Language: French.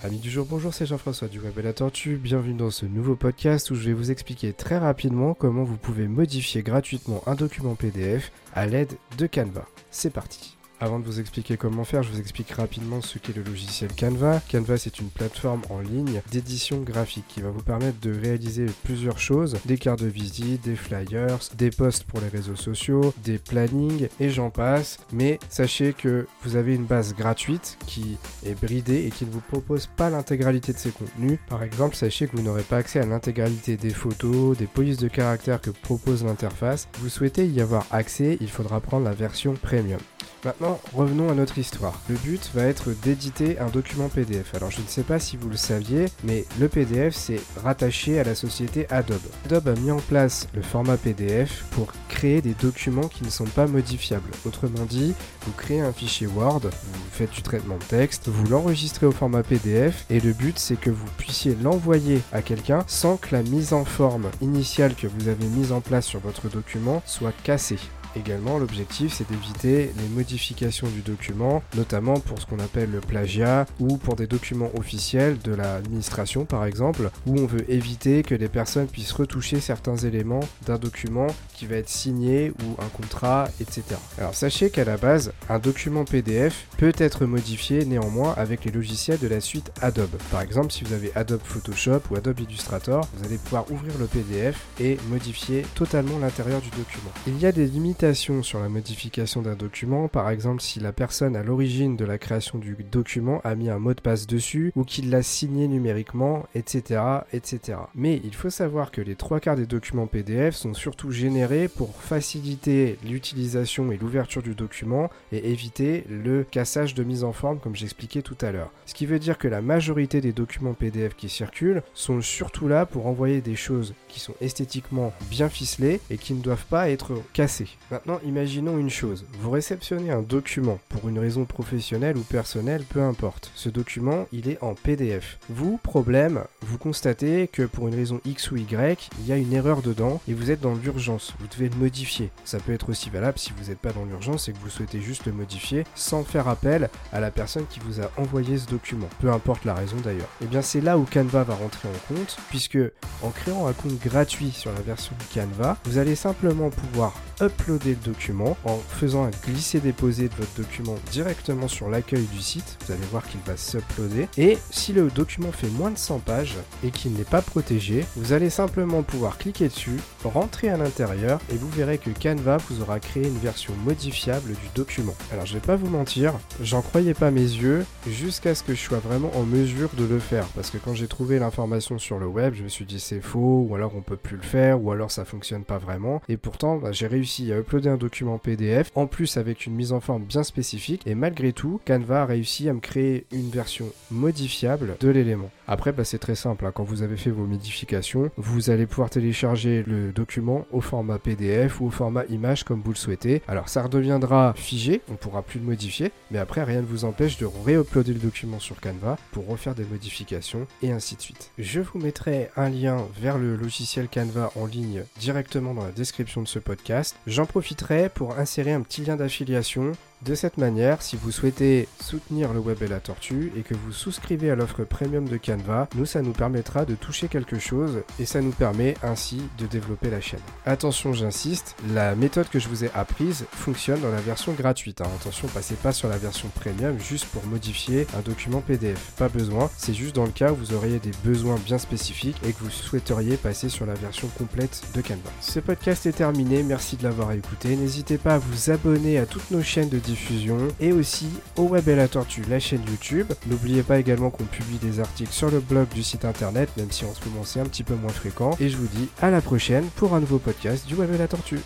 Amis du jour, bonjour, c'est Jean-François du Web et la Tortue. Bienvenue dans ce nouveau podcast où je vais vous expliquer très rapidement comment vous pouvez modifier gratuitement un document PDF à l'aide de Canva. C'est parti. Avant de vous expliquer comment faire, je vous explique rapidement ce qu'est le logiciel Canva. Canva, c'est une plateforme en ligne d'édition graphique qui va vous permettre de réaliser plusieurs choses, des cartes de visite, des flyers, des posts pour les réseaux sociaux, des plannings et j'en passe. Mais sachez que vous avez une base gratuite qui est bridée et qui ne vous propose pas l'intégralité de ses contenus. Par exemple, sachez que vous n'aurez pas accès à l'intégralité des photos, des polices de caractères que propose l'interface. Vous souhaitez y avoir accès, il faudra prendre la version premium. Maintenant, revenons à notre histoire. Le but va être d'éditer un document PDF. Alors je ne sais pas si vous le saviez, mais le PDF c'est rattaché à la société Adobe. Adobe a mis en place le format PDF pour créer des documents qui ne sont pas modifiables. Autrement dit, vous créez un fichier Word, vous faites du traitement de texte, vous l'enregistrez au format PDF et le but c'est que vous puissiez l'envoyer à quelqu'un sans que la mise en forme initiale que vous avez mise en place sur votre document soit cassée. Également, l'objectif, c'est d'éviter les modifications du document, notamment pour ce qu'on appelle le plagiat ou pour des documents officiels de l'administration, par exemple, où on veut éviter que les personnes puissent retoucher certains éléments d'un document qui va être signé ou un contrat, etc. Alors sachez qu'à la base, un document PDF peut être modifié néanmoins avec les logiciels de la suite Adobe. Par exemple, si vous avez Adobe Photoshop ou Adobe Illustrator, vous allez pouvoir ouvrir le PDF et modifier totalement l'intérieur du document. Il y a des limites sur la modification d'un document, par exemple si la personne à l'origine de la création du document a mis un mot de passe dessus ou qu'il l'a signé numériquement, etc., etc. Mais il faut savoir que les trois quarts des documents PDF sont surtout générés pour faciliter l'utilisation et l'ouverture du document et éviter le cassage de mise en forme comme j'expliquais tout à l'heure. Ce qui veut dire que la majorité des documents PDF qui circulent sont surtout là pour envoyer des choses qui sont esthétiquement bien ficelées et qui ne doivent pas être cassées. Maintenant, imaginons une chose. Vous réceptionnez un document pour une raison professionnelle ou personnelle, peu importe. Ce document, il est en PDF. Vous, problème, vous constatez que pour une raison X ou Y, il y a une erreur dedans et vous êtes dans l'urgence. Vous devez le modifier. Ça peut être aussi valable si vous n'êtes pas dans l'urgence et que vous souhaitez juste le modifier sans faire appel à la personne qui vous a envoyé ce document. Peu importe la raison d'ailleurs. Et eh bien c'est là où Canva va rentrer en compte puisque en créant un compte gratuit sur la version Canva, vous allez simplement pouvoir uploader le document en faisant un glisser-déposer de votre document directement sur l'accueil du site. Vous allez voir qu'il va s'uploader. Et si le document fait moins de 100 pages et qu'il n'est pas protégé, vous allez simplement pouvoir cliquer dessus, rentrer à l'intérieur et vous verrez que Canva vous aura créé une version modifiable du document. Alors je vais pas vous mentir, j'en croyais pas mes yeux jusqu'à ce que je sois vraiment en mesure de le faire. Parce que quand j'ai trouvé l'information sur le web, je me suis dit c'est faux, ou alors on peut plus le faire, ou alors ça fonctionne pas vraiment. Et pourtant, bah, j'ai réussi à un document PDF, en plus avec une mise en forme bien spécifique, et malgré tout, Canva a réussi à me créer une version modifiable de l'élément. Après, bah, c'est très simple, hein. quand vous avez fait vos modifications, vous allez pouvoir télécharger le document au format PDF ou au format image comme vous le souhaitez. Alors ça redeviendra figé, on pourra plus le modifier, mais après rien ne vous empêche de réuploader le document sur Canva pour refaire des modifications et ainsi de suite. Je vous mettrai un lien vers le logiciel Canva en ligne directement dans la description de ce podcast. J'en profiterai pour insérer un petit lien d'affiliation de cette manière, si vous souhaitez soutenir le web et la tortue et que vous souscrivez à l'offre premium de Canva, nous ça nous permettra de toucher quelque chose et ça nous permet ainsi de développer la chaîne. Attention, j'insiste, la méthode que je vous ai apprise fonctionne dans la version gratuite. Hein. Attention, passez pas sur la version premium juste pour modifier un document PDF. Pas besoin, c'est juste dans le cas où vous auriez des besoins bien spécifiques et que vous souhaiteriez passer sur la version complète de Canva. Ce podcast est terminé, merci de l'avoir écouté. N'hésitez pas à vous abonner à toutes nos chaînes de diffusion et aussi au Web et la Tortue, la chaîne YouTube. N'oubliez pas également qu'on publie des articles sur le blog du site internet, même si en ce moment c'est un petit peu moins fréquent. Et je vous dis à la prochaine pour un nouveau podcast du Web et la Tortue.